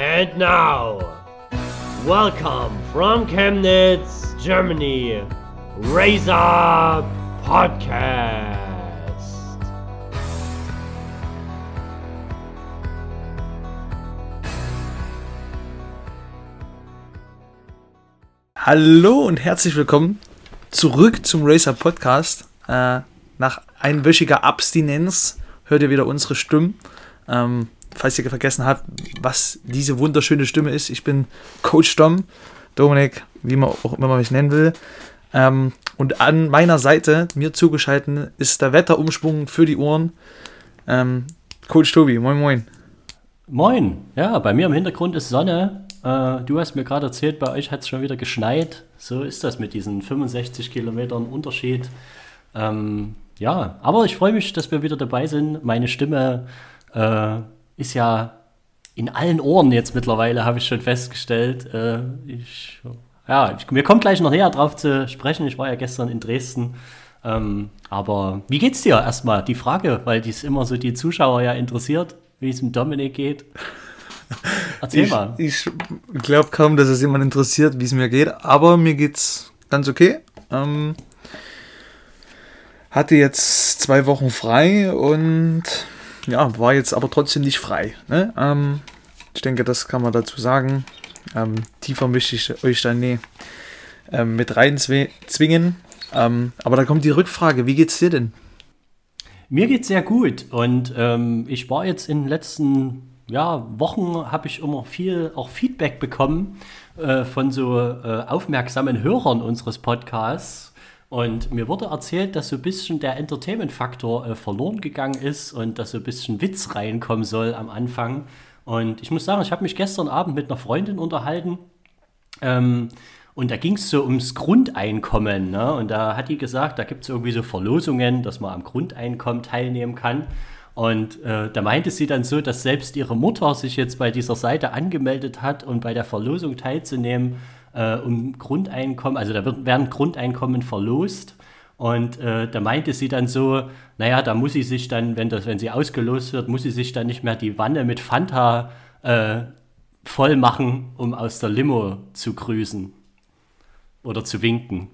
And now, welcome from Chemnitz, Germany, Up Podcast. Hallo und herzlich willkommen zurück zum Racer Podcast. Äh, nach einwöchiger Abstinenz hört ihr wieder unsere Stimmen. Ähm, falls ihr vergessen habt, was diese wunderschöne Stimme ist, ich bin Coach Dom, Dominik, wie man auch immer mich nennen will. Ähm, und an meiner Seite, mir zugeschaltet, ist der Wetterumschwung für die Ohren. Ähm, Coach Tobi, moin moin. Moin, ja, bei mir im Hintergrund ist Sonne. Äh, du hast mir gerade erzählt, bei euch hat es schon wieder geschneit. So ist das mit diesen 65 Kilometern Unterschied. Ähm, ja, aber ich freue mich, dass wir wieder dabei sind. Meine Stimme äh, ist ja in allen Ohren jetzt mittlerweile, habe ich schon festgestellt. Äh, ich, ja, ich, mir kommt gleich noch näher drauf zu sprechen. Ich war ja gestern in Dresden. Ähm, aber wie geht's dir erstmal? Die Frage, weil dies immer so die Zuschauer ja interessiert, wie es mit Dominik geht. Erzähl ich, mal. Ich glaube kaum, dass es jemand interessiert, wie es mir geht, aber mir geht's ganz okay. Ähm, hatte jetzt zwei Wochen frei und ja, war jetzt aber trotzdem nicht frei. Ne? Ähm, ich denke, das kann man dazu sagen. Ähm, tiefer möchte ich euch dann nie ähm, mit rein zwingen. Ähm, aber da kommt die Rückfrage: Wie geht's dir denn? Mir geht's sehr gut und ähm, ich war jetzt in den letzten ja, Wochen habe ich immer viel auch Feedback bekommen äh, von so äh, aufmerksamen Hörern unseres Podcasts. Und mir wurde erzählt, dass so ein bisschen der Entertainment-Faktor äh, verloren gegangen ist und dass so ein bisschen Witz reinkommen soll am Anfang. Und ich muss sagen, ich habe mich gestern Abend mit einer Freundin unterhalten. Ähm, und da ging es so ums Grundeinkommen. Ne? Und da hat die gesagt, da gibt es irgendwie so Verlosungen, dass man am Grundeinkommen teilnehmen kann. Und äh, da meinte sie dann so, dass selbst ihre Mutter sich jetzt bei dieser Seite angemeldet hat und bei der Verlosung teilzunehmen, äh, um Grundeinkommen, also da wird, werden Grundeinkommen verlost. Und äh, da meinte sie dann so, naja, da muss sie sich dann, wenn, das, wenn sie ausgelost wird, muss sie sich dann nicht mehr die Wanne mit Fanta äh, voll machen, um aus der Limo zu grüßen oder zu winken.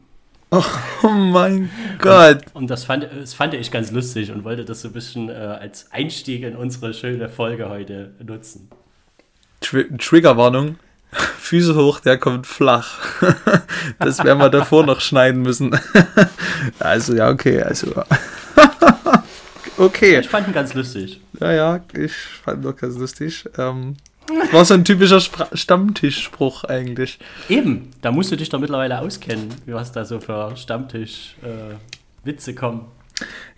Oh mein Gott. Und, und, das, fand, das fand ich ganz lustig und wollte das so ein bisschen äh, als Einstieg in unsere schöne Folge heute nutzen. Tr Triggerwarnung. Füße hoch, der kommt flach. das werden wir davor noch schneiden müssen. also ja, okay, also. okay. Ich fand ihn ganz lustig. Ja, ja, ich fand ihn auch ganz lustig. Ähm, das war so ein typischer Stammtischspruch eigentlich. Eben, da musst du dich doch mittlerweile auskennen, was da so für Stammtisch-Witze äh, kommen.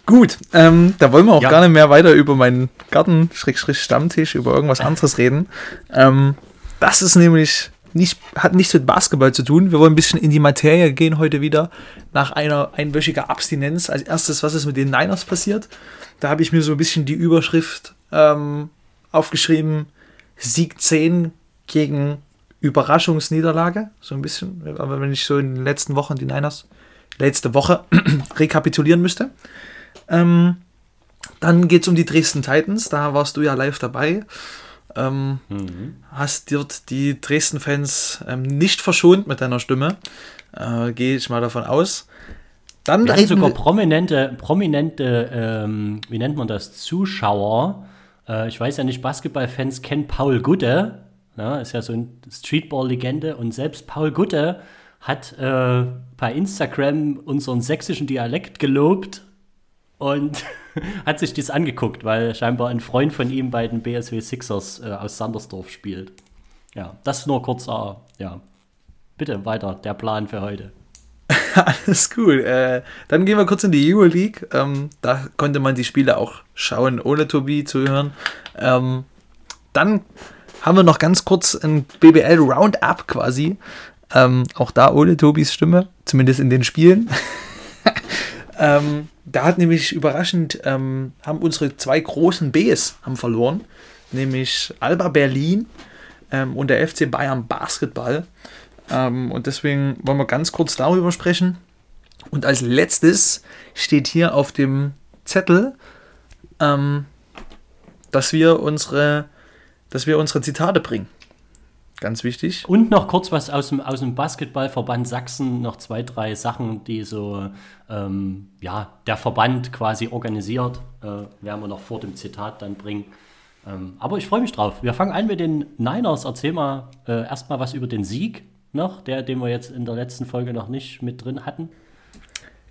Gut, ähm, da wollen wir auch ja. gar nicht mehr weiter über meinen Garten-Stammtisch, über irgendwas anderes reden. Ähm, das ist nämlich nicht, hat nichts mit Basketball zu tun. Wir wollen ein bisschen in die Materie gehen heute wieder, nach einer einwöchiger Abstinenz. Als erstes, was ist mit den Niners passiert? Da habe ich mir so ein bisschen die Überschrift ähm, aufgeschrieben, Sieg 10 gegen Überraschungsniederlage, so ein bisschen. Aber wenn ich so in den letzten Wochen die Niners, letzte Woche rekapitulieren müsste. Ähm, dann geht es um die Dresden Titans, da warst du ja live dabei. Ähm, mhm. Hast dort die Dresden-Fans ähm, nicht verschont mit deiner Stimme. Äh, Gehe ich mal davon aus. Dann wir sogar prominente, prominente ähm, wie nennt man das, Zuschauer, äh, ich weiß ja nicht, Basketballfans kennen Paul Gutte, na, ist ja so ein Streetball-Legende und selbst Paul Gutte hat äh, bei Instagram unseren sächsischen Dialekt gelobt und hat sich das angeguckt, weil scheinbar ein Freund von ihm bei den BSW Sixers äh, aus Sandersdorf spielt. Ja, das nur kurz, äh, ja. Bitte weiter, der Plan für heute. Alles cool. Äh, dann gehen wir kurz in die Euroleague. Ähm, da konnte man die Spiele auch schauen, ohne Tobi zu hören. Ähm, dann haben wir noch ganz kurz ein BBL Roundup quasi. Ähm, auch da ohne Tobis Stimme, zumindest in den Spielen. Ähm, da hat nämlich überraschend, ähm, haben unsere zwei großen Bs haben verloren, nämlich Alba Berlin ähm, und der FC Bayern Basketball. Ähm, und deswegen wollen wir ganz kurz darüber sprechen. Und als letztes steht hier auf dem Zettel, ähm, dass wir unsere, dass wir unsere Zitate bringen. Ganz wichtig. Und noch kurz was aus dem, aus dem Basketballverband Sachsen, noch zwei, drei Sachen, die so, ähm, ja, der Verband quasi organisiert, äh, werden wir noch vor dem Zitat dann bringen. Ähm, aber ich freue mich drauf. Wir fangen an mit den Niners. Erzähl mal äh, erstmal was über den Sieg noch, der, den wir jetzt in der letzten Folge noch nicht mit drin hatten.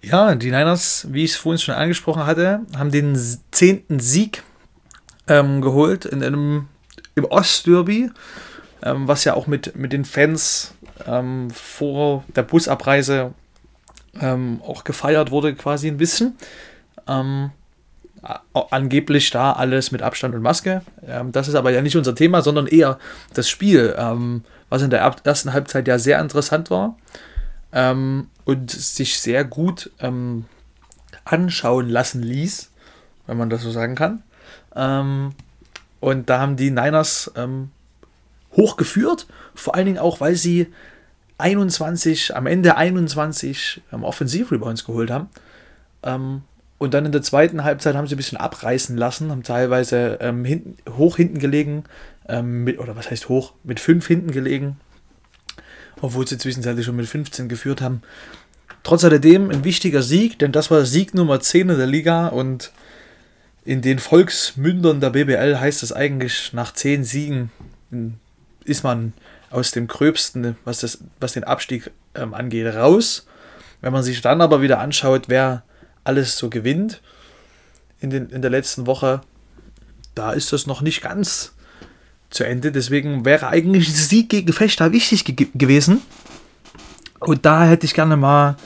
Ja, die Niners, wie ich es vorhin schon angesprochen hatte, haben den zehnten Sieg ähm, geholt in einem im Ostderby ähm, was ja auch mit, mit den Fans ähm, vor der Busabreise ähm, auch gefeiert wurde, quasi ein bisschen. Ähm, angeblich da alles mit Abstand und Maske. Ähm, das ist aber ja nicht unser Thema, sondern eher das Spiel, ähm, was in der ersten Halbzeit ja sehr interessant war und sich sehr gut anschauen lassen ließ, wenn man das so sagen kann. und da haben die Niners hochgeführt. Vor allen Dingen auch, weil sie 21, am Ende 21 ähm, Offensiv-Rebounds geholt haben. Ähm, und dann in der zweiten Halbzeit haben sie ein bisschen abreißen lassen, haben teilweise ähm, hinten, hoch hinten gelegen, ähm, mit, oder was heißt hoch, mit 5 hinten gelegen, obwohl sie zwischenzeitlich schon mit 15 geführt haben. Trotz alledem ein wichtiger Sieg, denn das war Sieg Nummer 10 in der Liga und in den Volksmündern der BBL heißt es eigentlich nach 10 Siegen ist man aus dem Gröbsten, was, das, was den Abstieg ähm, angeht, raus. Wenn man sich dann aber wieder anschaut, wer alles so gewinnt in, den, in der letzten Woche, da ist das noch nicht ganz zu Ende. Deswegen wäre eigentlich ein Sieg gegen Fechter wichtig ge gewesen. Und da hätte ich gerne mal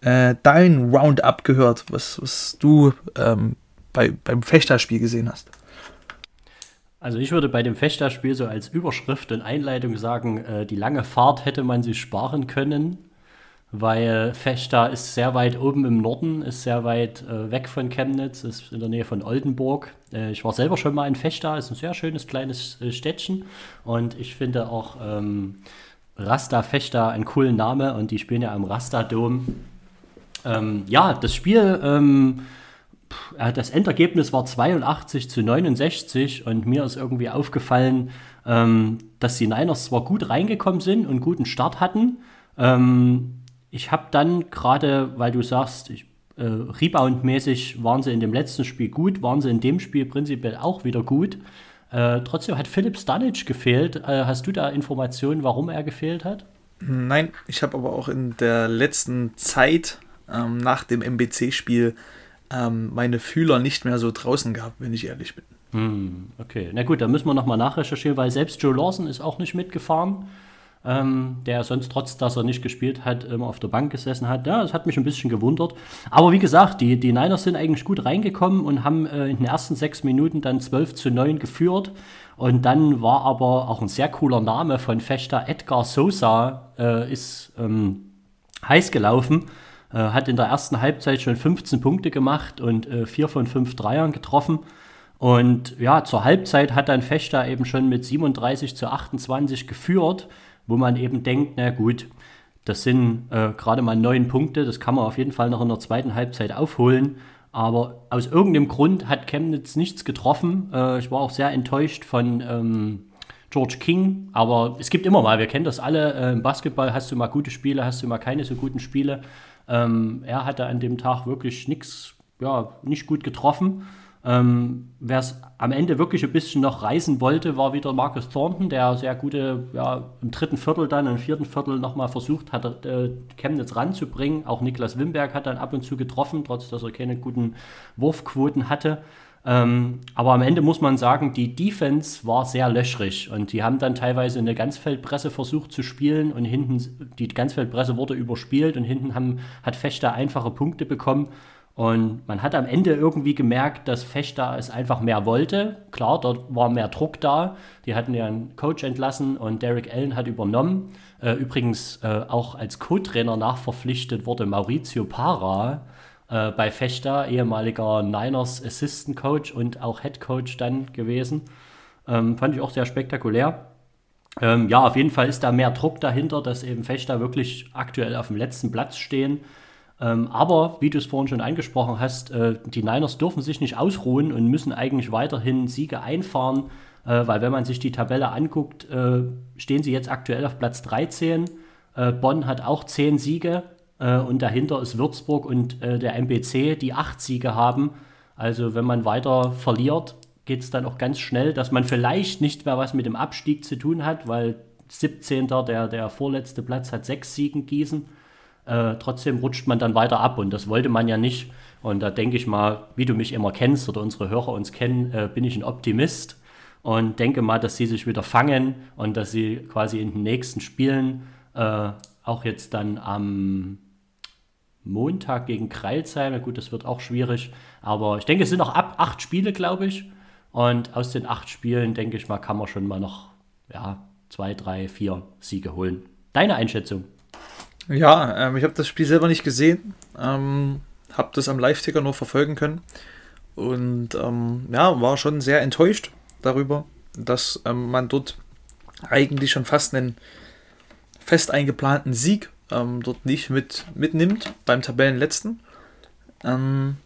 äh, dein Roundup gehört, was, was du ähm, bei, beim Fechterspiel gesehen hast. Also ich würde bei dem Fechter-Spiel so als Überschrift und Einleitung sagen, äh, die lange Fahrt hätte man sich sparen können, weil Fechter ist sehr weit oben im Norden, ist sehr weit äh, weg von Chemnitz, ist in der Nähe von Oldenburg. Äh, ich war selber schon mal in Fechter, ist ein sehr schönes kleines äh, Städtchen und ich finde auch ähm, Rasta Fechter einen coolen Name und die spielen ja am Rasta-Dom. Ähm, ja, das Spiel... Ähm, das Endergebnis war 82 zu 69 und mir ist irgendwie aufgefallen, ähm, dass die Niners zwar gut reingekommen sind und guten Start hatten. Ähm, ich habe dann gerade, weil du sagst, ich, äh, Rebound-mäßig waren sie in dem letzten Spiel gut, waren sie in dem Spiel prinzipiell auch wieder gut. Äh, trotzdem hat Philipp Stanic gefehlt. Äh, hast du da Informationen, warum er gefehlt hat? Nein, ich habe aber auch in der letzten Zeit ähm, nach dem MBC-Spiel ähm, meine Fühler nicht mehr so draußen gehabt, wenn ich ehrlich bin. Hm, okay, na gut, da müssen wir nochmal nachrecherchieren, weil selbst Joe Lawson ist auch nicht mitgefahren, ähm, der sonst trotz, dass er nicht gespielt hat, immer auf der Bank gesessen hat. Ja, das hat mich ein bisschen gewundert. Aber wie gesagt, die, die Niners sind eigentlich gut reingekommen und haben äh, in den ersten sechs Minuten dann 12 zu 9 geführt. Und dann war aber auch ein sehr cooler Name von Fechter, Edgar Sosa, äh, ist ähm, heiß gelaufen hat in der ersten Halbzeit schon 15 Punkte gemacht und äh, vier von fünf Dreiern getroffen. Und ja, zur Halbzeit hat dann Fechter eben schon mit 37 zu 28 geführt, wo man eben denkt, na gut, das sind äh, gerade mal neun Punkte, das kann man auf jeden Fall noch in der zweiten Halbzeit aufholen. Aber aus irgendeinem Grund hat Chemnitz nichts getroffen. Äh, ich war auch sehr enttäuscht von ähm, George King, aber es gibt immer mal, wir kennen das alle, äh, im Basketball hast du mal gute Spiele, hast du mal keine so guten Spiele. Ähm, er hatte an dem Tag wirklich nichts, ja, nicht gut getroffen. Ähm, Wer es am Ende wirklich ein bisschen noch reißen wollte, war wieder Marcus Thornton, der sehr gute, ja, im dritten Viertel dann, im vierten Viertel nochmal versucht hat, äh, Chemnitz ranzubringen. Auch Niklas Wimberg hat dann ab und zu getroffen, trotz dass er keine guten Wurfquoten hatte. Ähm, aber am Ende muss man sagen, die Defense war sehr löchrig und die haben dann teilweise eine Ganzfeldpresse versucht zu spielen und hinten, die Ganzfeldpresse wurde überspielt und hinten haben, hat Fechter einfache Punkte bekommen. Und man hat am Ende irgendwie gemerkt, dass Fechter es einfach mehr wollte. Klar, dort war mehr Druck da. Die hatten ja einen Coach entlassen und Derek Allen hat übernommen. Äh, übrigens äh, auch als Co-Trainer nachverpflichtet wurde Maurizio Para äh, bei Fechter, ehemaliger Niners Assistant Coach und auch Head Coach dann gewesen. Ähm, fand ich auch sehr spektakulär. Ähm, ja, auf jeden Fall ist da mehr Druck dahinter, dass eben Fechter wirklich aktuell auf dem letzten Platz stehen. Ähm, aber, wie du es vorhin schon angesprochen hast, äh, die Niners dürfen sich nicht ausruhen und müssen eigentlich weiterhin Siege einfahren. äh, weil wenn man sich die Tabelle anguckt, äh, stehen sie jetzt aktuell auf Platz 13. Äh, Bonn hat auch 10 Siege äh, und dahinter ist Würzburg und äh, der MBC, die 8 Siege haben. Also wenn man weiter verliert, geht es dann auch ganz schnell, dass man vielleicht nicht mehr was mit dem Abstieg zu tun hat, weil 17. der, der vorletzte Platz hat 6 Siegen Gießen. Äh, trotzdem rutscht man dann weiter ab und das wollte man ja nicht. Und da denke ich mal, wie du mich immer kennst oder unsere Hörer uns kennen, äh, bin ich ein Optimist und denke mal, dass sie sich wieder fangen und dass sie quasi in den nächsten Spielen äh, auch jetzt dann am Montag gegen Kreilsheim, gut, das wird auch schwierig, aber ich denke, es sind noch ab acht Spiele, glaube ich. Und aus den acht Spielen, denke ich mal, kann man schon mal noch ja, zwei, drei, vier Siege holen. Deine Einschätzung? Ja, ähm, ich habe das Spiel selber nicht gesehen, ähm, habe das am Live-Ticker nur verfolgen können und ähm, ja, war schon sehr enttäuscht darüber, dass ähm, man dort eigentlich schon fast einen fest eingeplanten Sieg ähm, dort nicht mit, mitnimmt beim Tabellenletzten. Ähm,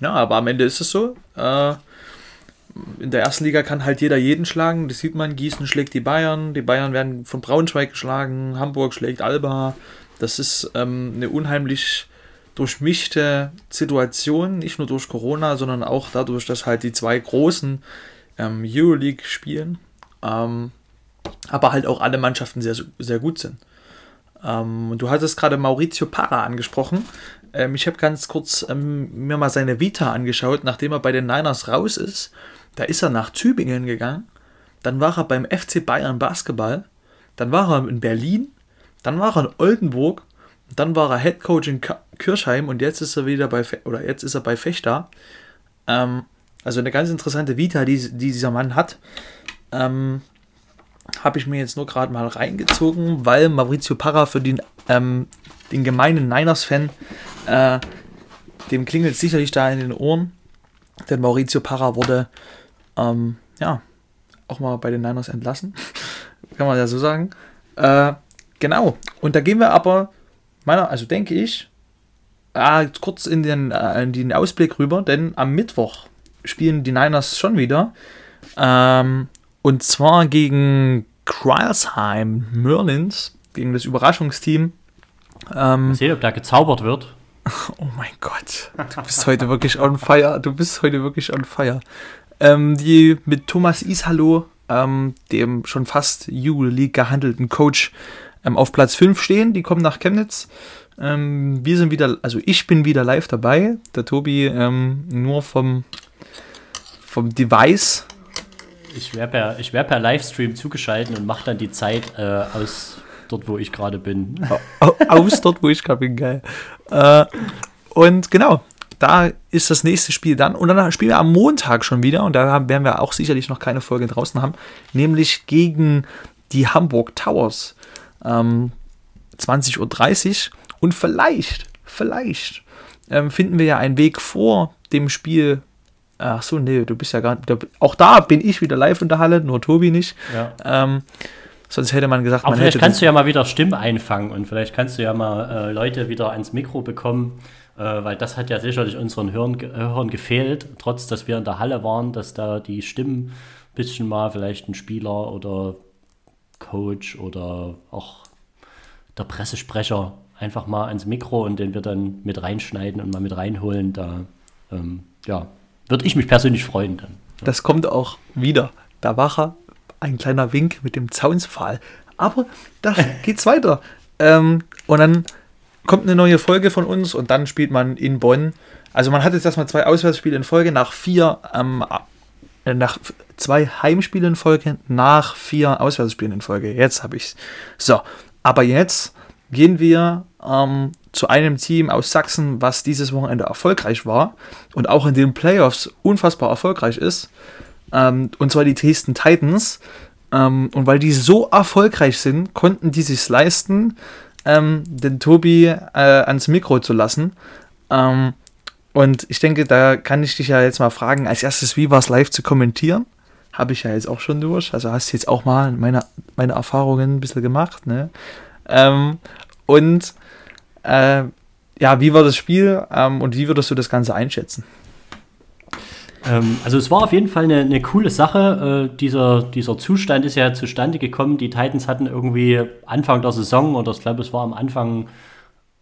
ja, aber am Ende ist es so. Äh, in der ersten Liga kann halt jeder jeden schlagen. Das sieht man. Gießen schlägt die Bayern. Die Bayern werden von Braunschweig geschlagen. Hamburg schlägt Alba. Das ist ähm, eine unheimlich durchmischte Situation. Nicht nur durch Corona, sondern auch dadurch, dass halt die zwei großen ähm, Euroleague spielen. Ähm, aber halt auch alle Mannschaften sehr, sehr gut sind. Ähm, du hattest gerade Maurizio Parra angesprochen. Ähm, ich habe ganz kurz ähm, mir mal seine Vita angeschaut, nachdem er bei den Niners raus ist. Da ist er nach Tübingen gegangen. Dann war er beim FC Bayern Basketball. Dann war er in Berlin. Dann war er in Oldenburg. Dann war er Head Coach in Kirchheim und jetzt ist er wieder bei Fe oder jetzt ist er bei Fechter. Ähm, also eine ganz interessante Vita, die, die dieser Mann hat. Ähm, habe ich mir jetzt nur gerade mal reingezogen, weil Maurizio Parra für den, ähm, den gemeinen Niners-Fan, äh, dem klingelt sicherlich da in den Ohren. Denn Maurizio Parra wurde, ähm, ja, auch mal bei den Niners entlassen. Kann man ja so sagen. Äh, genau. Und da gehen wir aber, meiner, also denke ich, äh, kurz in den, äh, in den Ausblick rüber, denn am Mittwoch spielen die Niners schon wieder. Ähm, und zwar gegen Cryosheim Merlins, gegen das Überraschungsteam. Ähm, sehen, ob da gezaubert wird. Oh mein Gott, du bist heute wirklich on fire. Du bist heute wirklich on fire. Ähm, die mit Thomas Ishalo, ähm, dem schon fast EU-League gehandelten Coach, ähm, auf Platz 5 stehen. Die kommen nach Chemnitz. Ähm, wir sind wieder, also ich bin wieder live dabei. Der Tobi ähm, nur vom, vom Device ich wäre per, wär per Livestream zugeschaltet und mache dann die Zeit äh, aus dort, wo ich gerade bin. aus dort, wo ich gerade bin, geil. Äh, und genau, da ist das nächste Spiel dann. Und dann spielen wir am Montag schon wieder. Und da werden wir auch sicherlich noch keine Folge draußen haben. Nämlich gegen die Hamburg Towers. Ähm, 20.30 Uhr. Und vielleicht, vielleicht ähm, finden wir ja einen Weg vor dem Spiel Ach so, nee, du bist ja gar nicht. Auch da bin ich wieder live in der Halle, nur Tobi nicht. Ja. Ähm, sonst hätte man gesagt, Aber man vielleicht kannst du ja mal wieder Stimmen einfangen und vielleicht kannst du ja mal äh, Leute wieder ans Mikro bekommen, äh, weil das hat ja sicherlich unseren Hörern, Hörern gefehlt, trotz dass wir in der Halle waren, dass da die Stimmen ein bisschen mal vielleicht ein Spieler oder Coach oder auch der Pressesprecher einfach mal ans Mikro und den wir dann mit reinschneiden und mal mit reinholen. Da ähm, ja, würde ich mich persönlich freuen dann. Das kommt auch wieder. Da war er, ein kleiner Wink mit dem Zaunspfahl. Aber da geht's weiter. Ähm, und dann kommt eine neue Folge von uns und dann spielt man in Bonn. Also man hat jetzt erstmal zwei Auswärtsspiele in Folge, nach vier, ähm, äh, nach zwei Heimspielen in Folge, nach vier Auswärtsspielen in Folge. Jetzt habe ich's. So, aber jetzt gehen wir ähm, zu einem Team aus Sachsen, was dieses Wochenende erfolgreich war und auch in den Playoffs unfassbar erfolgreich ist. Ähm, und zwar die Dresden Titans. Ähm, und weil die so erfolgreich sind, konnten die sich leisten, ähm, den Tobi äh, ans Mikro zu lassen. Ähm, und ich denke, da kann ich dich ja jetzt mal fragen, als erstes, wie war es live zu kommentieren? Habe ich ja jetzt auch schon durch. Also hast du jetzt auch mal meine, meine Erfahrungen ein bisschen gemacht. Ne? Ähm, und äh, ja, wie war das Spiel ähm, und wie würdest du das Ganze einschätzen? Ähm, also es war auf jeden Fall eine, eine coole Sache. Äh, dieser, dieser Zustand ist ja zustande gekommen. Die Titans hatten irgendwie Anfang der Saison, oder ich glaube, es war am Anfang,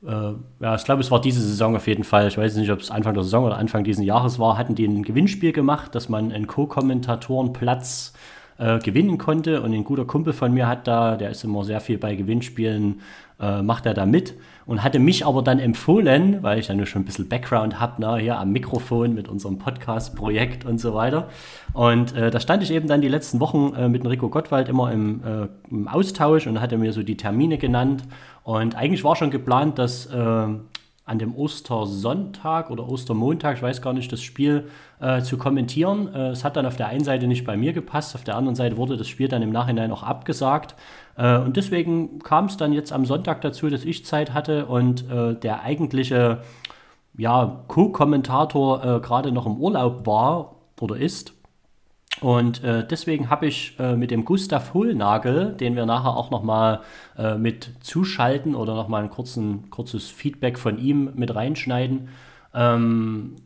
äh, ja, ich glaube, es war diese Saison auf jeden Fall. Ich weiß nicht, ob es Anfang der Saison oder Anfang dieses Jahres war, hatten die ein Gewinnspiel gemacht, dass man einen Co-Kommentatorenplatz äh, gewinnen konnte. Und ein guter Kumpel von mir hat da, der ist immer sehr viel bei Gewinnspielen, äh, macht er da mit und hatte mich aber dann empfohlen, weil ich dann schon ein bisschen Background habe, ne, hier am Mikrofon mit unserem Podcast-Projekt und so weiter. Und äh, da stand ich eben dann die letzten Wochen äh, mit Rico Gottwald immer im, äh, im, Austausch und hatte mir so die Termine genannt. Und eigentlich war schon geplant, dass äh, an dem Ostersonntag oder Ostermontag, ich weiß gar nicht, das Spiel äh, zu kommentieren. Äh, es hat dann auf der einen Seite nicht bei mir gepasst, auf der anderen Seite wurde das Spiel dann im Nachhinein auch abgesagt. Äh, und deswegen kam es dann jetzt am Sonntag dazu, dass ich Zeit hatte und äh, der eigentliche ja, Co-Kommentator äh, gerade noch im Urlaub war oder ist. Und äh, deswegen habe ich äh, mit dem Gustav Hullnagel, den wir nachher auch nochmal äh, mit zuschalten oder nochmal ein kurzen, kurzes Feedback von ihm mit reinschneiden, ähm,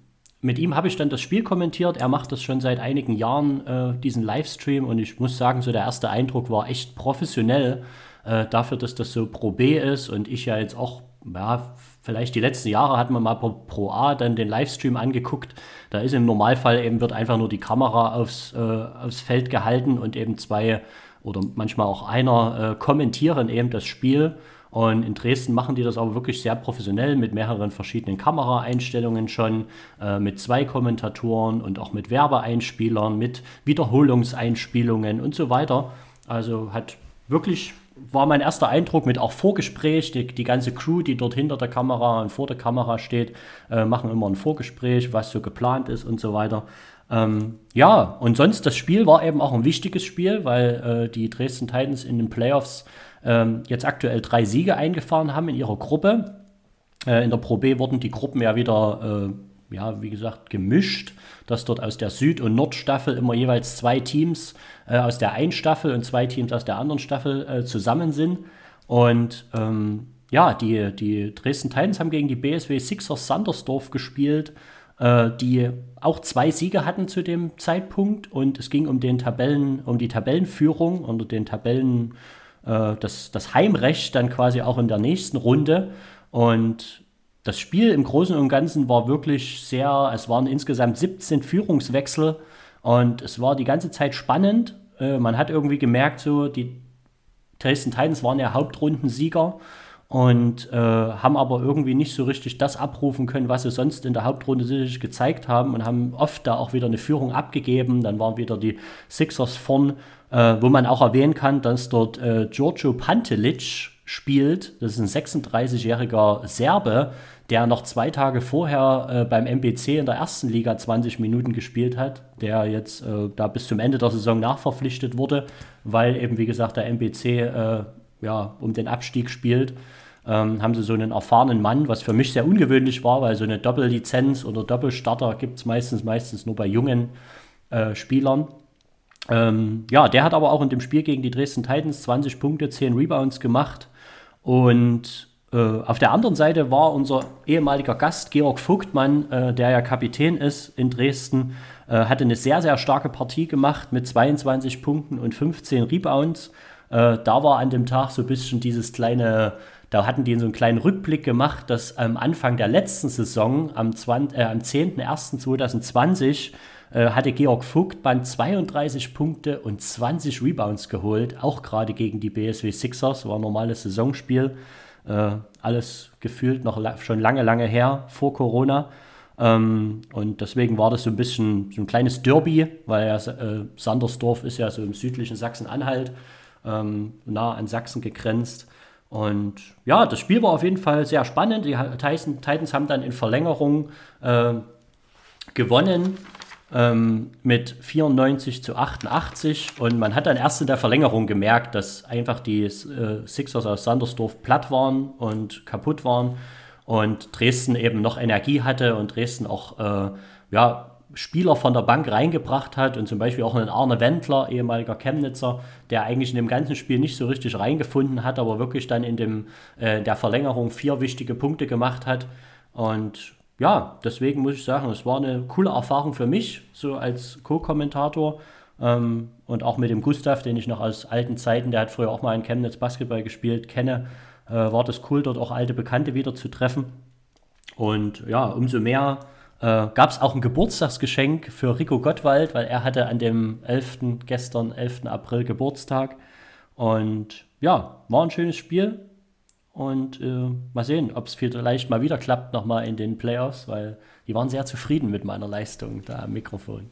mit ihm habe ich dann das Spiel kommentiert. Er macht das schon seit einigen Jahren, äh, diesen Livestream. Und ich muss sagen, so der erste Eindruck war echt professionell äh, dafür, dass das so Pro B ist. Und ich ja jetzt auch, ja, vielleicht die letzten Jahre hat man mal pro, pro A dann den Livestream angeguckt. Da ist im Normalfall eben, wird einfach nur die Kamera aufs, äh, aufs Feld gehalten und eben zwei oder manchmal auch einer äh, kommentieren eben das Spiel. Und in Dresden machen die das aber wirklich sehr professionell mit mehreren verschiedenen Kameraeinstellungen schon, äh, mit zwei Kommentatoren und auch mit Werbeeinspielern, mit Wiederholungseinspielungen und so weiter. Also hat wirklich war mein erster Eindruck mit auch Vorgespräch. Die, die, ganze Crew, die dort hinter der Kamera und vor der Kamera steht, äh, machen immer ein Vorgespräch, was so geplant ist und so weiter. Ähm, ja, und sonst das Spiel war eben auch ein wichtiges Spiel, weil äh, die Dresden Titans in den Playoffs ähm, jetzt aktuell drei Siege eingefahren haben in ihrer Gruppe. Äh, in der Pro B wurden die Gruppen ja wieder, äh, ja, wie gesagt, gemischt, dass dort aus der Süd- und Nordstaffel immer jeweils zwei Teams äh, aus der einen Staffel und zwei Teams aus der anderen Staffel äh, zusammen sind. Und ähm, ja, die, die Dresden Titans haben gegen die BSW Sixers Sandersdorf gespielt, äh, die auch zwei Siege hatten zu dem Zeitpunkt. Und es ging um, den Tabellen, um die Tabellenführung unter den Tabellen äh, das, das Heimrecht dann quasi auch in der nächsten Runde. Und das Spiel im Großen und Ganzen war wirklich sehr, es waren insgesamt 17 Führungswechsel und es war die ganze Zeit spannend. Äh, man hat irgendwie gemerkt, so die Dresden Titans waren ja Hauptrundensieger und äh, haben aber irgendwie nicht so richtig das abrufen können, was sie sonst in der Hauptrunde sich gezeigt haben und haben oft da auch wieder eine Führung abgegeben. Dann waren wieder die Sixers vorn äh, wo man auch erwähnen kann, dass dort äh, Giorgio Pantelic spielt. Das ist ein 36-jähriger Serbe, der noch zwei Tage vorher äh, beim MBC in der ersten Liga 20 Minuten gespielt hat, der jetzt äh, da bis zum Ende der Saison nachverpflichtet wurde, weil eben, wie gesagt, der MBC äh, ja, um den Abstieg spielt. Ähm, haben sie so einen erfahrenen Mann, was für mich sehr ungewöhnlich war, weil so eine Doppellizenz oder Doppelstarter gibt es meistens, meistens nur bei jungen äh, Spielern. Ähm, ja, der hat aber auch in dem Spiel gegen die Dresden Titans 20 Punkte, 10 Rebounds gemacht. Und auf der anderen Seite war unser ehemaliger Gast Georg Vogtmann, äh, der ja Kapitän ist in Dresden, äh, hatte eine sehr, sehr starke Partie gemacht mit 22 Punkten und 15 Rebounds. Äh, da war an dem Tag so ein bisschen dieses kleine, da hatten die so einen kleinen Rückblick gemacht, dass am Anfang der letzten Saison, am, äh, am 10.01.2020, äh, hatte Georg Vogtband 32 Punkte und 20 Rebounds geholt, auch gerade gegen die BSW Sixers, war ein normales Saisonspiel. Äh, alles gefühlt noch la schon lange, lange her, vor Corona. Ähm, und deswegen war das so ein bisschen so ein kleines Derby, weil ja, äh, Sandersdorf ist ja so im südlichen Sachsen-Anhalt, ähm, nah an Sachsen gegrenzt. Und ja, das Spiel war auf jeden Fall sehr spannend. Die Titans haben dann in Verlängerung äh, gewonnen ähm, mit 94 zu 88 und man hat dann erst in der Verlängerung gemerkt, dass einfach die äh, Sixers aus Sandersdorf platt waren und kaputt waren und Dresden eben noch Energie hatte und Dresden auch äh, ja, Spieler von der Bank reingebracht hat und zum Beispiel auch einen Arne Wendler, ehemaliger Chemnitzer, der eigentlich in dem ganzen Spiel nicht so richtig reingefunden hat, aber wirklich dann in dem, äh, der Verlängerung vier wichtige Punkte gemacht hat. Und ja, deswegen muss ich sagen, es war eine coole Erfahrung für mich, so als Co-Kommentator. Ähm, und auch mit dem Gustav, den ich noch aus alten Zeiten, der hat früher auch mal in Chemnitz Basketball gespielt, kenne, äh, war das cool, dort auch alte Bekannte wieder zu treffen. Und ja, umso mehr äh, gab es auch ein Geburtstagsgeschenk für Rico Gottwald, weil er hatte an dem 11. gestern, 11. April Geburtstag. Und ja, war ein schönes Spiel. Und äh, mal sehen, ob es vielleicht mal wieder klappt, nochmal in den Playoffs, weil die waren sehr zufrieden mit meiner Leistung da am Mikrofon.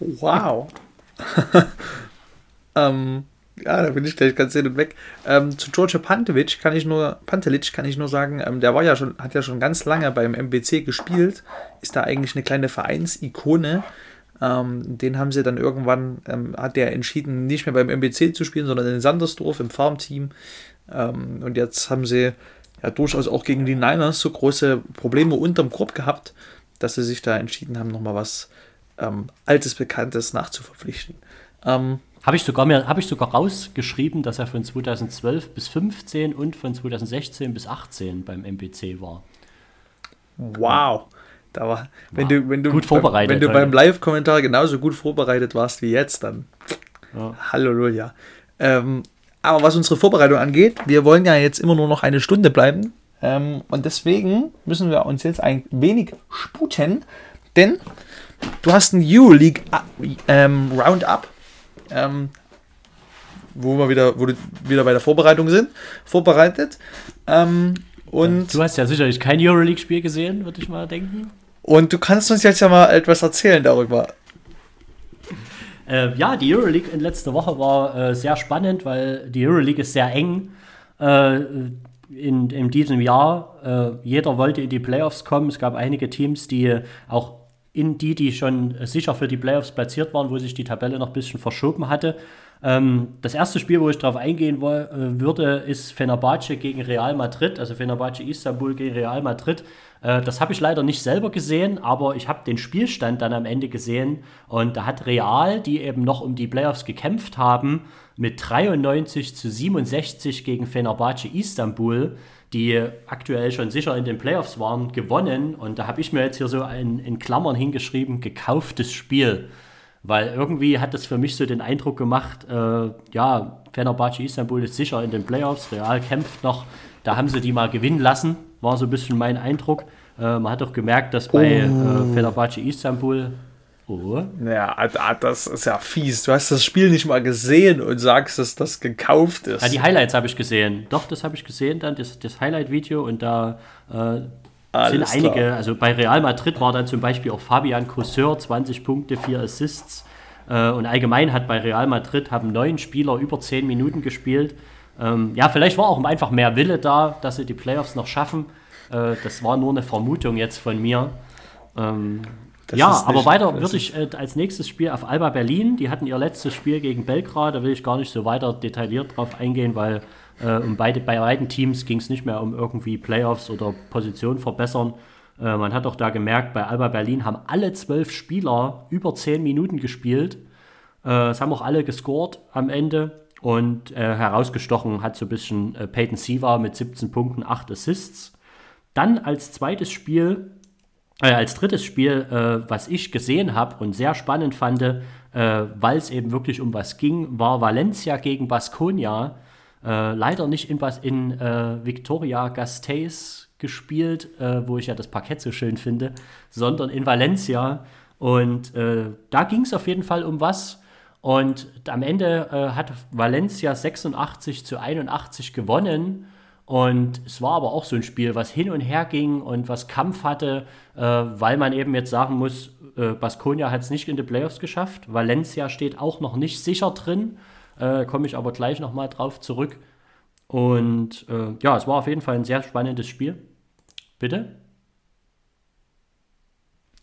Wow. ähm, ja, da bin ich gleich ganz hin und weg. Ähm, zu George Pantelic kann ich nur, Pantelic kann ich nur sagen, ähm, der war ja schon, hat ja schon ganz lange beim MBC gespielt, ist da eigentlich eine kleine Vereinsikone. Ähm, den haben sie dann irgendwann, ähm, hat der entschieden, nicht mehr beim MBC zu spielen, sondern in Sandersdorf im Farmteam. Ähm, und jetzt haben sie ja durchaus auch gegen die Niners so große Probleme unterm Korb gehabt, dass sie sich da entschieden haben, nochmal was ähm, Altes, Bekanntes nachzuverpflichten. Ähm, habe ich, sogar hab ich sogar rausgeschrieben, dass er von 2012 bis 15 und von 2016 bis 18 beim MPC war. Wow. Da war, wenn wow. du, wenn du, gut vorbereitet, wenn du beim Live-Kommentar genauso gut vorbereitet warst wie jetzt, dann ja. Halleluja. Ähm, aber was unsere Vorbereitung angeht, wir wollen ja jetzt immer nur noch eine Stunde bleiben. Ähm, und deswegen müssen wir uns jetzt ein wenig sputen, denn du hast ein Euroleague ähm, Roundup ähm, wo wir wieder, wo wieder bei der Vorbereitung sind, vorbereitet. Ähm, und du hast ja sicherlich kein Euroleague-Spiel gesehen, würde ich mal denken. Und du kannst uns jetzt ja mal etwas erzählen darüber. Äh, ja, die Euroleague in letzter Woche war äh, sehr spannend, weil die Euroleague ist sehr eng äh, in, in diesem Jahr. Äh, jeder wollte in die Playoffs kommen. Es gab einige Teams, die auch in die, die schon sicher für die Playoffs platziert waren, wo sich die Tabelle noch ein bisschen verschoben hatte. Ähm, das erste Spiel, wo ich darauf eingehen äh, würde, ist Fenerbahce gegen Real Madrid, also Fenerbahce Istanbul gegen Real Madrid. Äh, das habe ich leider nicht selber gesehen, aber ich habe den Spielstand dann am Ende gesehen und da hat Real, die eben noch um die Playoffs gekämpft haben, mit 93 zu 67 gegen Fenerbahce Istanbul die aktuell schon sicher in den Playoffs waren, gewonnen. Und da habe ich mir jetzt hier so in, in Klammern hingeschrieben, gekauftes Spiel. Weil irgendwie hat das für mich so den Eindruck gemacht, äh, ja, Fenerbahce Istanbul ist sicher in den Playoffs, Real kämpft noch. Da haben sie die mal gewinnen lassen, war so ein bisschen mein Eindruck. Äh, man hat auch gemerkt, dass bei oh. äh, Fenerbahce Istanbul Oh. Ja, das ist ja fies. Du hast das Spiel nicht mal gesehen und sagst, dass das gekauft ist. Ja, die Highlights habe ich gesehen. Doch, das habe ich gesehen, dann das, das Highlight-Video und da äh, sind einige, klar. also bei Real Madrid war dann zum Beispiel auch Fabian Cousseur, 20 Punkte, 4 Assists. Äh, und allgemein hat bei Real Madrid haben neun Spieler über 10 Minuten gespielt. Ähm, ja, vielleicht war auch einfach mehr Wille da, dass sie die Playoffs noch schaffen. Äh, das war nur eine Vermutung jetzt von mir. Ähm, ja, aber weiter würde ich äh, als nächstes Spiel auf Alba Berlin. Die hatten ihr letztes Spiel gegen Belgrad. Da will ich gar nicht so weiter detailliert drauf eingehen, weil äh, um beide, bei beiden Teams ging es nicht mehr um irgendwie Playoffs oder Position verbessern. Äh, man hat auch da gemerkt, bei Alba Berlin haben alle zwölf Spieler über zehn Minuten gespielt. Äh, es haben auch alle gescored am Ende. Und äh, herausgestochen hat so ein bisschen äh, Peyton Siva mit 17 Punkten, 8 Assists. Dann als zweites Spiel äh, als drittes Spiel, äh, was ich gesehen habe und sehr spannend fand, äh, weil es eben wirklich um was ging, war Valencia gegen Basconia. Äh, leider nicht in, Bas in äh, Victoria Gasteiz gespielt, äh, wo ich ja das Parkett so schön finde, sondern in Valencia. Und da ging es auf jeden Fall um was. Und am Ende hat Valencia 86 zu 81 gewonnen. Und es war aber auch so ein Spiel, was hin und her ging und was Kampf hatte, äh, weil man eben jetzt sagen muss, äh, Baskonia hat es nicht in die Playoffs geschafft. Valencia steht auch noch nicht sicher drin. Äh, Komme ich aber gleich nochmal drauf zurück. Und äh, ja, es war auf jeden Fall ein sehr spannendes Spiel. Bitte?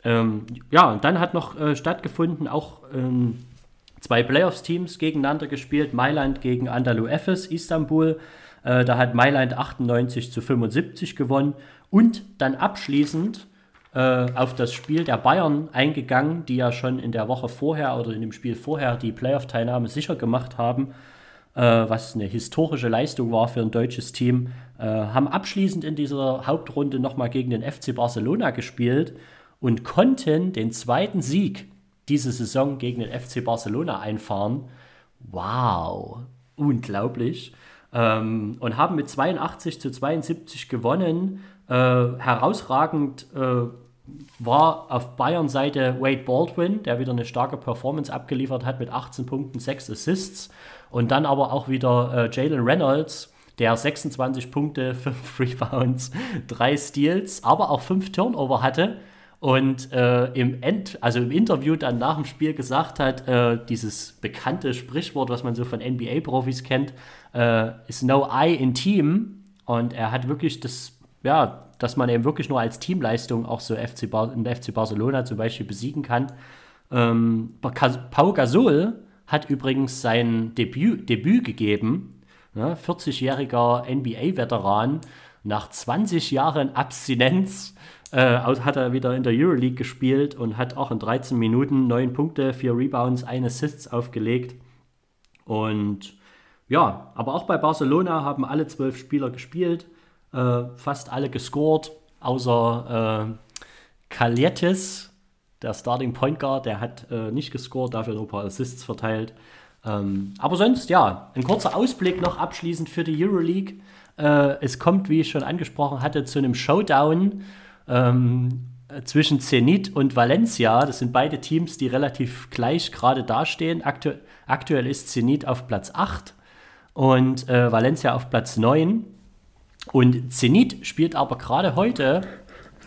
Ähm, ja, und dann hat noch äh, stattgefunden, auch ähm, zwei Playoffs-Teams gegeneinander gespielt. Mailand gegen Andalu Efes, Istanbul. Äh, da hat Mailand 98 zu 75 gewonnen. Und dann abschließend äh, auf das Spiel der Bayern eingegangen, die ja schon in der Woche vorher oder in dem Spiel vorher die Playoff-Teilnahme sicher gemacht haben. äh, was eine historische Leistung war für ein deutsches Team. Äh, haben abschließend in dieser Hauptrunde nochmal gegen den FC Barcelona gespielt und konnten den zweiten Sieg diese Saison gegen den FC Barcelona einfahren. Wow, unglaublich. Ähm, und haben mit 82 zu 72 gewonnen. Äh, herausragend äh, war auf Bayern-Seite Wade Baldwin, der wieder eine starke Performance abgeliefert hat mit 18 Punkten, 6 Assists. Und dann aber auch wieder äh, Jalen Reynolds, der 26 Punkte, 5 Rebounds, 3 Steals, aber auch 5 Turnover hatte. Und äh, im, End, also im Interview dann nach dem Spiel gesagt hat, äh, dieses bekannte Sprichwort, was man so von NBA-Profis kennt, äh, ist no I in Team. Und er hat wirklich das, ja, dass man eben wirklich nur als Teamleistung auch so FC Bar in FC Barcelona zum Beispiel besiegen kann. Ähm, Pau Gasol hat übrigens sein Debüt, Debüt gegeben, ne, 40-jähriger NBA-Veteran, nach 20 Jahren Abstinenz äh, hat er wieder in der Euroleague gespielt und hat auch in 13 Minuten 9 Punkte, 4 Rebounds, 1 Assists aufgelegt. Und ja, aber auch bei Barcelona haben alle zwölf Spieler gespielt, äh, fast alle gescored, außer äh, Kalietis, der Starting Point Guard, der hat äh, nicht gescored, dafür nur ein paar Assists verteilt. Ähm, aber sonst, ja, ein kurzer Ausblick noch abschließend für die Euroleague. Äh, es kommt, wie ich schon angesprochen hatte, zu einem Showdown ähm, zwischen Zenit und Valencia. Das sind beide Teams, die relativ gleich gerade dastehen. Aktu aktuell ist Zenit auf Platz 8 und äh, Valencia auf Platz 9. Und Zenit spielt aber gerade heute,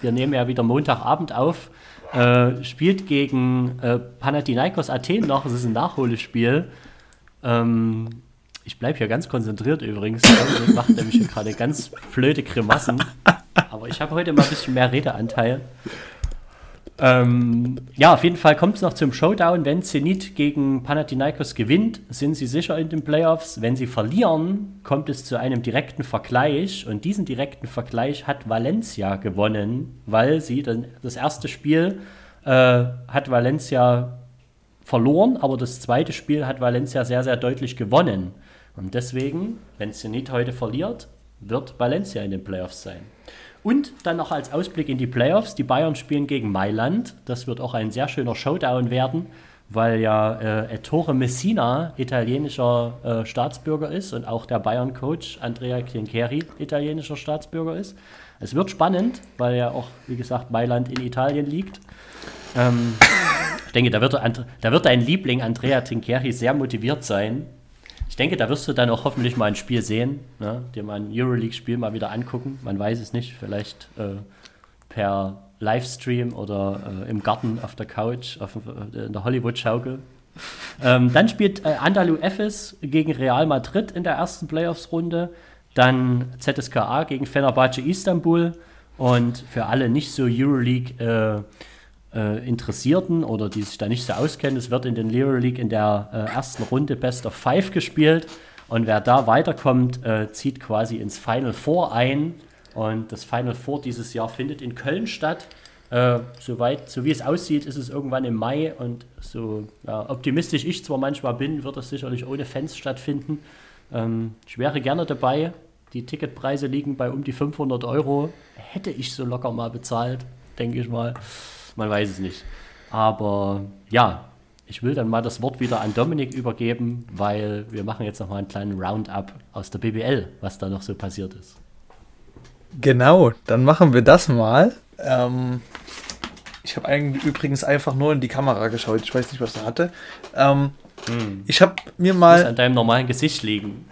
wir nehmen ja wieder Montagabend auf, äh, spielt gegen äh, Panathinaikos Athen noch. Es ist ein Nachholespiel. Ähm, ich bleibe hier ganz konzentriert übrigens. Macht nämlich gerade ganz blöde Grimassen. Aber ich habe heute mal ein bisschen mehr Redeanteil. Ähm, ja, auf jeden Fall kommt es noch zum Showdown. Wenn Zenit gegen Panathinaikos gewinnt, sind sie sicher in den Playoffs. Wenn sie verlieren, kommt es zu einem direkten Vergleich. Und diesen direkten Vergleich hat Valencia gewonnen, weil sie dann das erste Spiel äh, hat Valencia verloren, aber das zweite Spiel hat Valencia sehr, sehr deutlich gewonnen. Und deswegen, wenn Zenit heute verliert, wird Valencia in den Playoffs sein. Und dann noch als Ausblick in die Playoffs. Die Bayern spielen gegen Mailand. Das wird auch ein sehr schöner Showdown werden, weil ja äh, Ettore Messina italienischer äh, Staatsbürger ist und auch der Bayern-Coach Andrea Trincheri italienischer Staatsbürger ist. Es wird spannend, weil ja auch, wie gesagt, Mailand in Italien liegt. Ähm, ich denke, da wird, da wird dein Liebling Andrea Trincheri sehr motiviert sein, ich denke, da wirst du dann auch hoffentlich mal ein Spiel sehen, ne? dir mal ein Euroleague-Spiel mal wieder angucken. Man weiß es nicht, vielleicht äh, per Livestream oder äh, im Garten auf der Couch, auf, äh, in der Hollywood-Schaukel. ähm, dann spielt äh, Andalu Efes gegen Real Madrid in der ersten Playoffs-Runde. Dann ZSKA gegen Fenerbahce Istanbul. Und für alle nicht so Euroleague äh, äh, Interessierten oder die sich da nicht so auskennen, es wird in den Leo League in der äh, ersten Runde Best of Five gespielt und wer da weiterkommt, äh, zieht quasi ins Final Four ein und das Final Four dieses Jahr findet in Köln statt. Äh, soweit, so wie es aussieht, ist es irgendwann im Mai und so ja, optimistisch ich zwar manchmal bin, wird es sicherlich ohne Fans stattfinden. Ähm, ich wäre gerne dabei. Die Ticketpreise liegen bei um die 500 Euro. Hätte ich so locker mal bezahlt, denke ich mal. Man weiß es nicht. Aber ja, ich will dann mal das Wort wieder an Dominik übergeben, weil wir machen jetzt noch mal einen kleinen Roundup aus der BBL, was da noch so passiert ist. Genau, dann machen wir das mal. Ähm, ich habe eigentlich übrigens einfach nur in die Kamera geschaut. Ich weiß nicht, was er hatte. Ähm, hm. Ich habe mir mal. Muss an deinem normalen Gesicht liegen.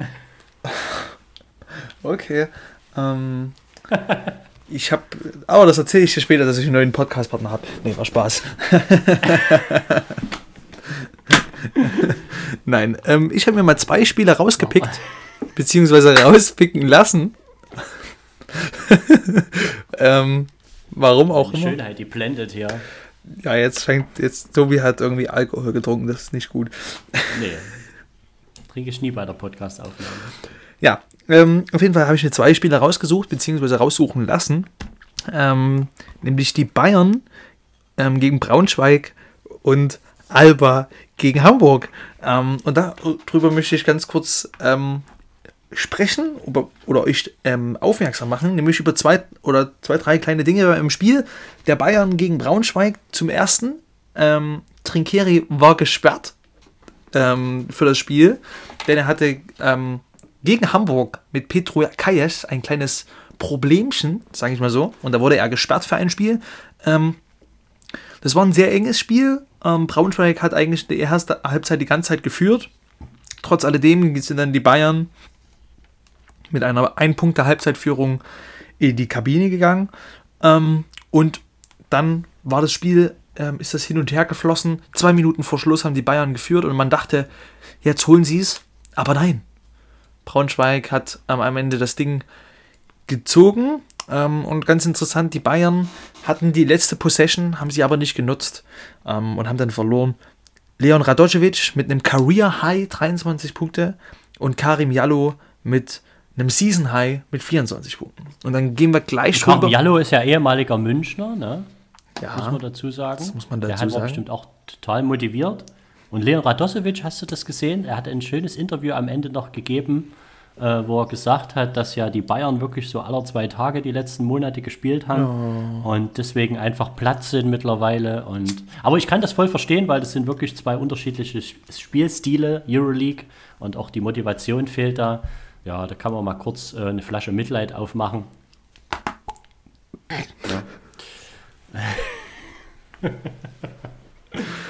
okay. Ähm, ich habe, aber das erzähle ich dir später, dass ich einen neuen Podcast-Partner habe. Nee, war Spaß. Nein, ähm, ich habe mir mal zwei Spiele rausgepickt, beziehungsweise rauspicken lassen. ähm, warum auch die immer. Schönheit, die blendet hier. Ja, jetzt fängt, jetzt, Tobi hat irgendwie Alkohol getrunken, das ist nicht gut. Nee. Trinke ich nie bei der Podcast-Aufnahme. Ja, ähm, auf jeden Fall habe ich mir zwei Spiele rausgesucht, beziehungsweise raussuchen lassen. Ähm, nämlich die Bayern ähm, gegen Braunschweig und Alba gegen Hamburg. Ähm, und darüber möchte ich ganz kurz ähm, sprechen über, oder euch ähm, aufmerksam machen, nämlich über zwei oder zwei, drei kleine Dinge im Spiel. Der Bayern gegen Braunschweig zum ersten. Trinkeri war gesperrt für das Spiel, denn er hatte gegen Hamburg mit Petro Kayes ein kleines Problemchen, sage ich mal so, und da wurde er gesperrt für ein Spiel. Ähm, das war ein sehr enges Spiel. Ähm, Braunschweig hat eigentlich die erste Halbzeit die ganze Zeit geführt. Trotz alledem sind dann die Bayern mit einer ein Punkt der Halbzeitführung in die Kabine gegangen. Ähm, und dann war das Spiel, ähm, ist das hin und her geflossen. Zwei Minuten vor Schluss haben die Bayern geführt und man dachte, jetzt holen sie es. Aber nein. Braunschweig hat am Ende das Ding gezogen. Ähm, und ganz interessant, die Bayern hatten die letzte Possession, haben sie aber nicht genutzt ähm, und haben dann verloren. Leon Radojevic mit einem Career High 23 Punkte und Karim Jallo mit einem Season High mit 24 Punkten. Und dann gehen wir gleich schon. Karim Jallo ist ja ehemaliger Münchner, ne? Ja, muss man dazu sagen. Das muss man dazu Der hat sagen. bestimmt auch total motiviert. Und Leon Radosevic, hast du das gesehen? Er hat ein schönes Interview am Ende noch gegeben äh, wo er gesagt hat, dass ja die Bayern wirklich so aller zwei Tage die letzten Monate gespielt haben oh. und deswegen einfach Platz sind mittlerweile. Und, aber ich kann das voll verstehen, weil das sind wirklich zwei unterschiedliche Spielstile, Euroleague und auch die Motivation fehlt da. Ja, da kann man mal kurz äh, eine Flasche Mitleid aufmachen. Ja.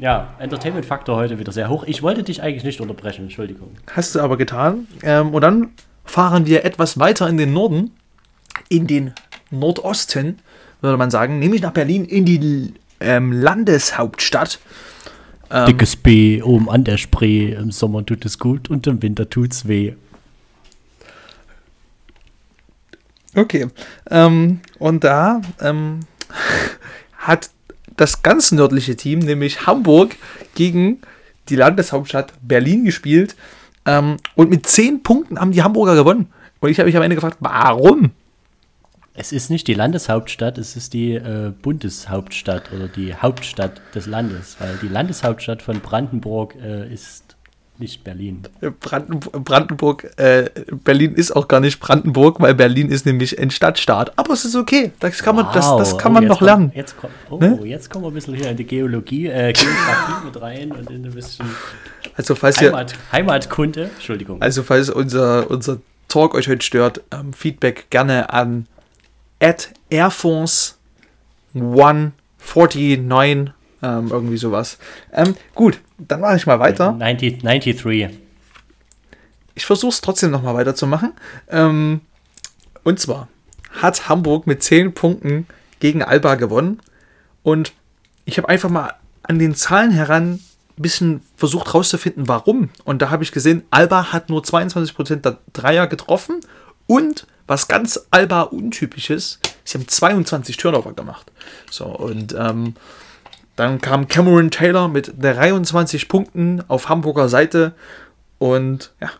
Ja, Entertainment-Faktor heute wieder sehr hoch. Ich wollte dich eigentlich nicht unterbrechen, Entschuldigung. Hast du aber getan. Ähm, und dann fahren wir etwas weiter in den Norden, in den Nordosten, würde man sagen, nämlich nach Berlin in die ähm, Landeshauptstadt. Ähm, Dickes B oben an der Spree. Im Sommer tut es gut und im Winter tut's weh. Okay. Ähm, und da ähm, hat das ganz nördliche Team, nämlich Hamburg, gegen die Landeshauptstadt Berlin gespielt. Ähm, und mit zehn Punkten haben die Hamburger gewonnen. Und ich habe mich am Ende gefragt, warum? Es ist nicht die Landeshauptstadt, es ist die äh, Bundeshauptstadt oder die Hauptstadt des Landes, weil die Landeshauptstadt von Brandenburg äh, ist nicht Berlin. Brandenburg, Brandenburg äh, Berlin ist auch gar nicht Brandenburg, weil Berlin ist nämlich ein Stadtstaat. Aber es ist okay. Das kann man, wow. das, das kann oh, man noch kommt, lernen. Jetzt, kommt, oh, ne? jetzt kommen wir ein bisschen hier in die Geologie, äh, Geografie mit rein und in ein bisschen also, falls Heimat, ihr, Heimatkunde. Entschuldigung. Also falls unser, unser Talk euch heute stört, ähm, Feedback gerne an at airforce 149 ähm, irgendwie sowas. Ähm, gut, dann mache ich mal weiter. 90, 93. Ich versuche es trotzdem nochmal weiterzumachen. Ähm, und zwar hat Hamburg mit 10 Punkten gegen Alba gewonnen. Und ich habe einfach mal an den Zahlen heran ein bisschen versucht herauszufinden, warum. Und da habe ich gesehen, Alba hat nur 22% der Dreier getroffen. Und was ganz Alba untypisch ist, sie haben 22 Turnover gemacht. So, und ähm, dann kam Cameron Taylor mit 23 Punkten auf Hamburger Seite und ja,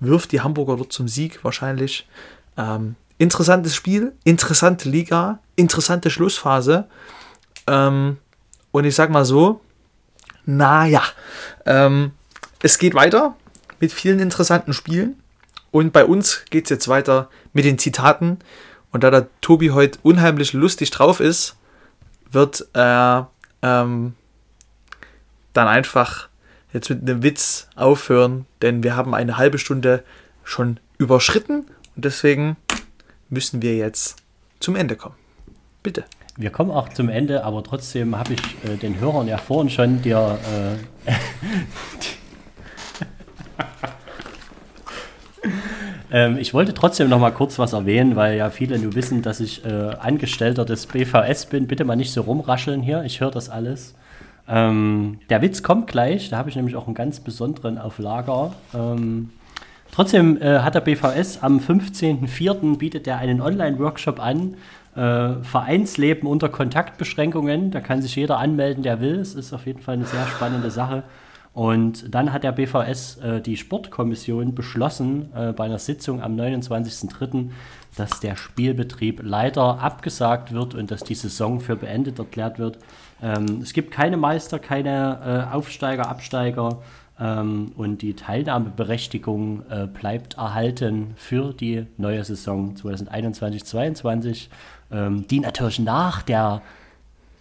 wirft die Hamburger dort zum Sieg wahrscheinlich. Ähm, interessantes Spiel, interessante Liga, interessante Schlussphase. Ähm, und ich sag mal so, naja, ähm, es geht weiter mit vielen interessanten Spielen. Und bei uns geht es jetzt weiter mit den Zitaten. Und da der Tobi heute unheimlich lustig drauf ist, wird er ähm, dann einfach jetzt mit einem Witz aufhören, denn wir haben eine halbe Stunde schon überschritten und deswegen müssen wir jetzt zum Ende kommen. Bitte. Wir kommen auch zum Ende, aber trotzdem habe ich äh, den Hörern ja vorhin schon dir äh, Ähm, ich wollte trotzdem noch mal kurz was erwähnen, weil ja viele nur wissen, dass ich äh, Angestellter des BVS bin. Bitte mal nicht so rumrascheln hier, ich höre das alles. Ähm, der Witz kommt gleich, da habe ich nämlich auch einen ganz besonderen auf Lager. Ähm, trotzdem äh, hat der BVS am 15.04. bietet er einen Online-Workshop an, äh, Vereinsleben unter Kontaktbeschränkungen. Da kann sich jeder anmelden, der will. Es ist auf jeden Fall eine sehr spannende Sache. Und dann hat der BVS äh, die Sportkommission beschlossen äh, bei einer Sitzung am 29.03., dass der Spielbetrieb leider abgesagt wird und dass die Saison für beendet erklärt wird. Ähm, es gibt keine Meister, keine äh, Aufsteiger, Absteiger. Ähm, und die Teilnahmeberechtigung äh, bleibt erhalten für die neue Saison 2021-22, ähm, die natürlich nach der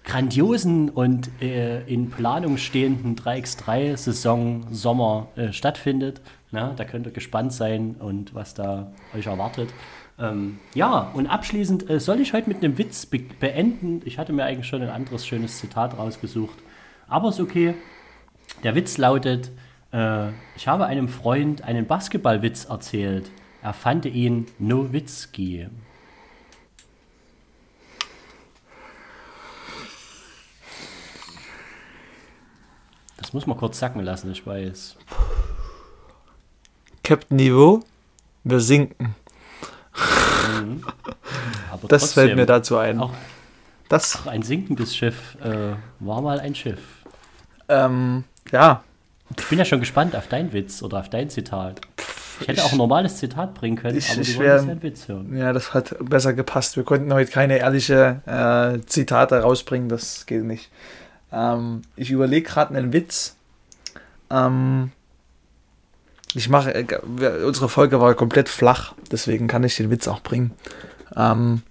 grandiosen und äh, in Planung stehenden 3x3-Saison Sommer äh, stattfindet. Na, da könnt ihr gespannt sein und was da euch erwartet. Ähm, ja, und abschließend äh, soll ich heute mit einem Witz be beenden. Ich hatte mir eigentlich schon ein anderes schönes Zitat rausgesucht, aber ist okay. Der Witz lautet, äh, ich habe einem Freund einen Basketballwitz erzählt. Er fand ihn Nowitzki. Muss man kurz sacken lassen, ich weiß. Captain Niveau, wir sinken. Mhm. Das trotzdem, fällt mir dazu ein. Auch, Das, auch ein sinkendes Schiff äh, war mal ein Schiff. ähm, ja, Ich bin ja schon gespannt auf deinen Witz oder auf dein Zitat. Ich hätte auch ein normales Zitat bringen können, ich- aber ich du wolltest einen Witz hören. ja, das hat besser gepasst. Wir konnten heute keine ehrliche äh, Zitate rausbringen, das geht nicht. Ähm, ich überlege gerade einen Witz. Ähm, ich mache, äh, unsere Folge war komplett flach, deswegen kann ich den Witz auch bringen. Ähm,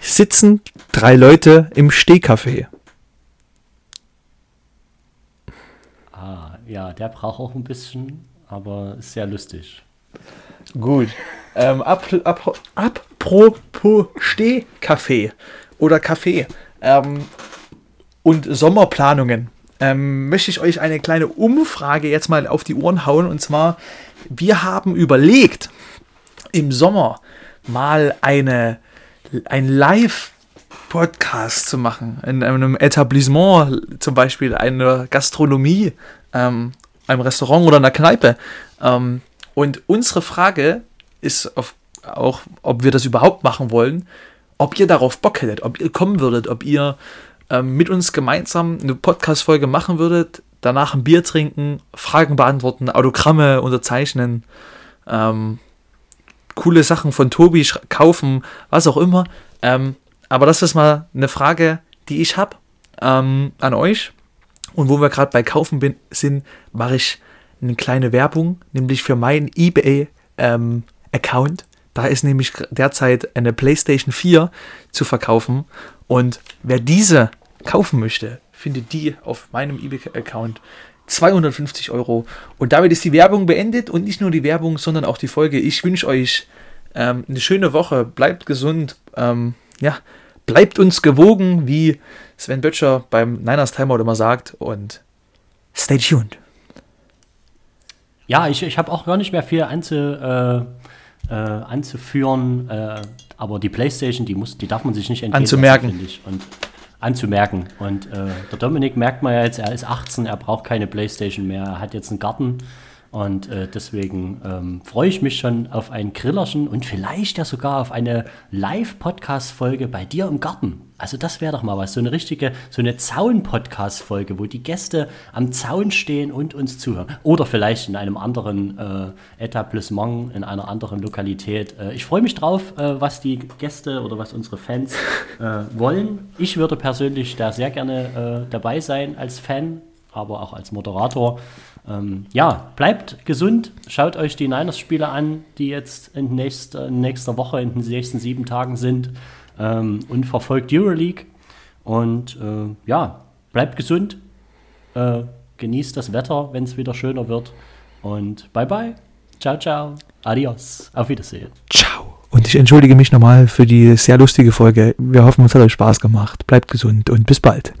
sitzen drei Leute im Stehcafé. Ah, ja, der braucht auch ein bisschen, aber ist sehr lustig. Gut. Ähm, ap ap apropos Stehkaffee oder Kaffee ähm, und Sommerplanungen, ähm, möchte ich euch eine kleine Umfrage jetzt mal auf die Ohren hauen. Und zwar, wir haben überlegt, im Sommer mal eine, ein Live-Podcast zu machen. In einem Etablissement, zum Beispiel einer Gastronomie, ähm, einem Restaurant oder einer Kneipe. Ähm, und unsere Frage ist auf, auch, ob wir das überhaupt machen wollen, ob ihr darauf Bock hättet, ob ihr kommen würdet, ob ihr ähm, mit uns gemeinsam eine Podcast-Folge machen würdet, danach ein Bier trinken, Fragen beantworten, Autogramme unterzeichnen, ähm, coole Sachen von Tobi kaufen, was auch immer. Ähm, aber das ist mal eine Frage, die ich habe ähm, an euch. Und wo wir gerade bei Kaufen bin, sind, mache ich eine kleine Werbung, nämlich für meinen eBay-Account. da ist nämlich derzeit eine PlayStation 4 zu verkaufen. Und wer diese kaufen möchte, findet die auf meinem eBay-Account 250 Euro. Und damit ist die Werbung beendet und nicht nur die Werbung, sondern auch die Folge. Ich wünsche euch ähm, eine schöne Woche. Bleibt gesund. Ähm, ja, bleibt uns gewogen, wie Sven Böttcher beim Niners Timeout immer sagt. Und stay tuned. Ja, ich, ich habe auch gar nicht mehr viel anzu, äh, äh, anzuführen, äh, aber die Playstation, die, muss, die darf man sich nicht entgehen Anzumerken. finde ich. Und anzumerken. Und äh, der Dominik merkt man ja jetzt, er ist 18, er braucht keine Playstation mehr, er hat jetzt einen Garten. Und äh, deswegen ähm, freue ich mich schon auf ein Grillerchen und vielleicht ja sogar auf eine Live-Podcast-Folge bei dir im Garten. Also das wäre doch mal was, so eine richtige, so eine Zaun-Podcast-Folge, wo die Gäste am Zaun stehen und uns zuhören. Oder vielleicht in einem anderen äh, Etablissement, in einer anderen Lokalität. Äh, ich freue mich drauf, äh, was die Gäste oder was unsere Fans äh, wollen. Ich würde persönlich da sehr gerne äh, dabei sein als Fan, aber auch als Moderator. Ähm, ja, bleibt gesund, schaut euch die Niners-Spiele an, die jetzt in nächster, in nächster Woche, in den nächsten sieben Tagen sind ähm, und verfolgt Euroleague. Und äh, ja, bleibt gesund, äh, genießt das Wetter, wenn es wieder schöner wird. Und bye bye, ciao, ciao, adios, auf Wiedersehen. Ciao. Und ich entschuldige mich nochmal für die sehr lustige Folge. Wir hoffen, es hat euch Spaß gemacht. Bleibt gesund und bis bald.